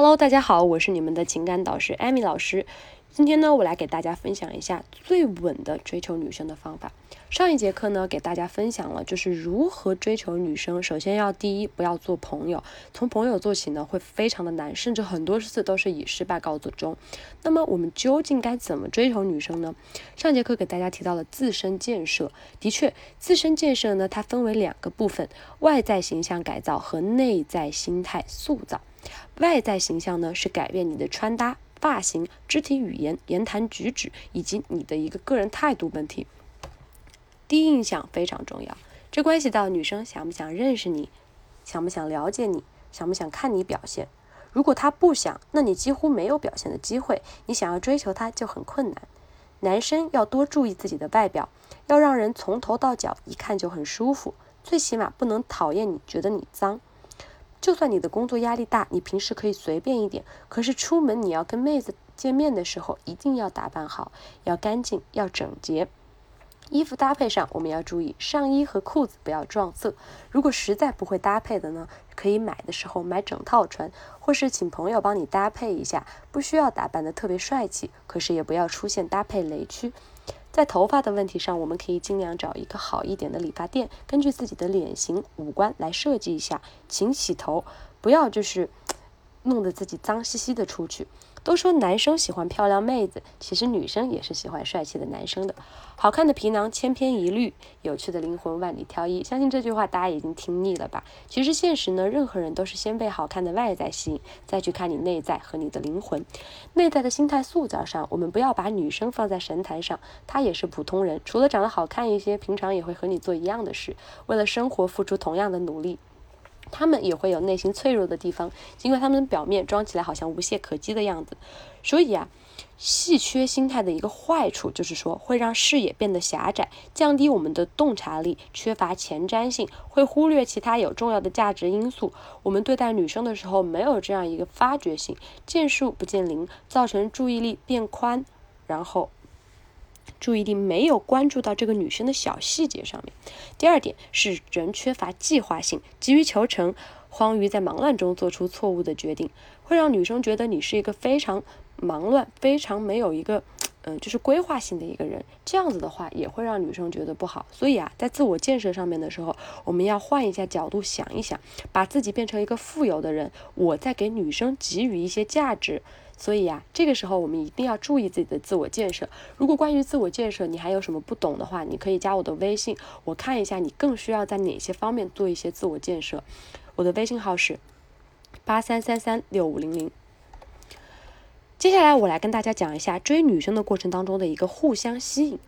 Hello，大家好，我是你们的情感导师艾米老师。今天呢，我来给大家分享一下最稳的追求女生的方法。上一节课呢，给大家分享了就是如何追求女生。首先要第一，不要做朋友，从朋友做起呢，会非常的难，甚至很多次都是以失败告终。那么我们究竟该怎么追求女生呢？上节课给大家提到了自身建设，的确，自身建设呢，它分为两个部分：外在形象改造和内在心态塑造。外在形象呢，是改变你的穿搭、发型、肢体语言、言谈举止以及你的一个个人态度问题。第一印象非常重要，这关系到女生想不想认识你，想不想了解你，想不想看你表现。如果她不想，那你几乎没有表现的机会，你想要追求她就很困难。男生要多注意自己的外表，要让人从头到脚一看就很舒服，最起码不能讨厌你，觉得你脏。就算你的工作压力大，你平时可以随便一点，可是出门你要跟妹子见面的时候，一定要打扮好，要干净，要整洁。衣服搭配上，我们要注意上衣和裤子不要撞色。如果实在不会搭配的呢，可以买的时候买整套穿，或是请朋友帮你搭配一下，不需要打扮的特别帅气，可是也不要出现搭配雷区。在头发的问题上，我们可以尽量找一个好一点的理发店，根据自己的脸型、五官来设计一下，勤洗头，不要就是弄得自己脏兮兮的出去。都说男生喜欢漂亮妹子，其实女生也是喜欢帅气的男生的。好看的皮囊千篇一律，有趣的灵魂万里挑一。相信这句话大家已经听腻了吧？其实现实呢，任何人都是先被好看的外在吸引，再去看你内在和你的灵魂。内在的心态塑造上，我们不要把女生放在神坛上，她也是普通人，除了长得好看一些，平常也会和你做一样的事，为了生活付出同样的努力。他们也会有内心脆弱的地方，尽管他们表面装起来好像无懈可击的样子。所以啊，稀缺心态的一个坏处就是说，会让视野变得狭窄，降低我们的洞察力，缺乏前瞻性，会忽略其他有重要的价值因素。我们对待女生的时候，没有这样一个发掘性，见树不见林，造成注意力变宽，然后。注意力没有关注到这个女生的小细节上面。第二点是人缺乏计划性，急于求成，慌于在忙乱中做出错误的决定，会让女生觉得你是一个非常忙乱、非常没有一个嗯就是规划性的一个人。这样子的话也会让女生觉得不好。所以啊，在自我建设上面的时候，我们要换一下角度想一想，把自己变成一个富有的人，我在给女生给予一些价值。所以呀，这个时候我们一定要注意自己的自我建设。如果关于自我建设你还有什么不懂的话，你可以加我的微信，我看一下你更需要在哪些方面做一些自我建设。我的微信号是八三三三六五零零。接下来我来跟大家讲一下追女生的过程当中的一个互相吸引。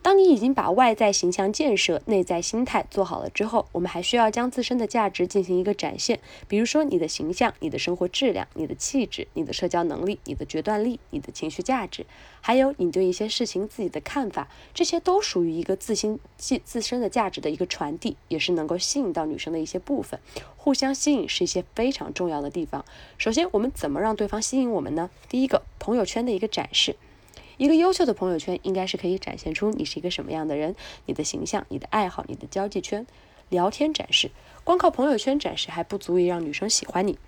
当你已经把外在形象建设、内在心态做好了之后，我们还需要将自身的价值进行一个展现。比如说你的形象、你的生活质量、你的气质、你的社交能力、你的决断力、你的情绪价值，还有你对一些事情自己的看法，这些都属于一个自心自自身的价值的一个传递，也是能够吸引到女生的一些部分。互相吸引是一些非常重要的地方。首先，我们怎么让对方吸引我们呢？第一个，朋友圈的一个展示。一个优秀的朋友圈应该是可以展现出你是一个什么样的人，你的形象、你的爱好、你的交际圈、聊天展示。光靠朋友圈展示还不足以让女生喜欢你，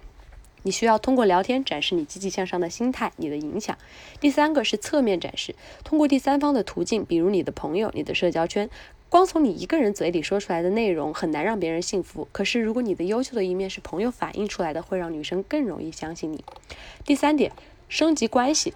你需要通过聊天展示你积极向上的心态、你的影响。第三个是侧面展示，通过第三方的途径，比如你的朋友、你的社交圈，光从你一个人嘴里说出来的内容很难让别人信服。可是如果你的优秀的一面是朋友反映出来的，会让女生更容易相信你。第三点，升级关系。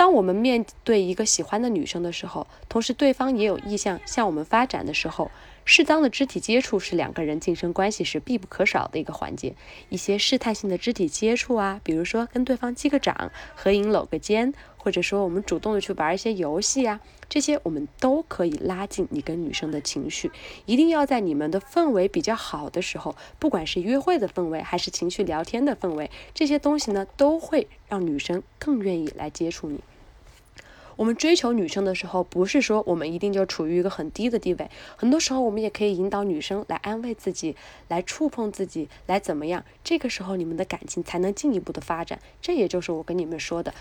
当我们面对一个喜欢的女生的时候，同时对方也有意向向我们发展的时候，适当的肢体接触是两个人晋升关系时必不可少的一个环节。一些试探性的肢体接触啊，比如说跟对方击个掌、合影搂个肩，或者说我们主动的去玩一些游戏啊，这些我们都可以拉近你跟女生的情绪。一定要在你们的氛围比较好的时候，不管是约会的氛围还是情绪聊天的氛围，这些东西呢都会让女生更愿意来接触你。我们追求女生的时候，不是说我们一定就处于一个很低的地位，很多时候我们也可以引导女生来安慰自己，来触碰自己，来怎么样？这个时候你们的感情才能进一步的发展。这也就是我跟你们说的，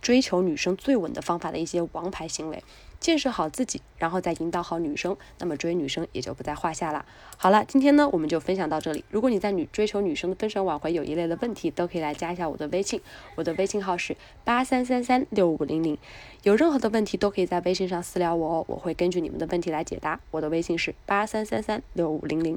追求女生最稳的方法的一些王牌行为。建设好自己，然后再引导好女生，那么追女生也就不在话下了。好了，今天呢我们就分享到这里。如果你在女追求女生的分手挽回有一类的问题，都可以来加一下我的微信，我的微信号是八三三三六五零零。有任何的问题都可以在微信上私聊我哦，我会根据你们的问题来解答。我的微信是八三三三六五零零。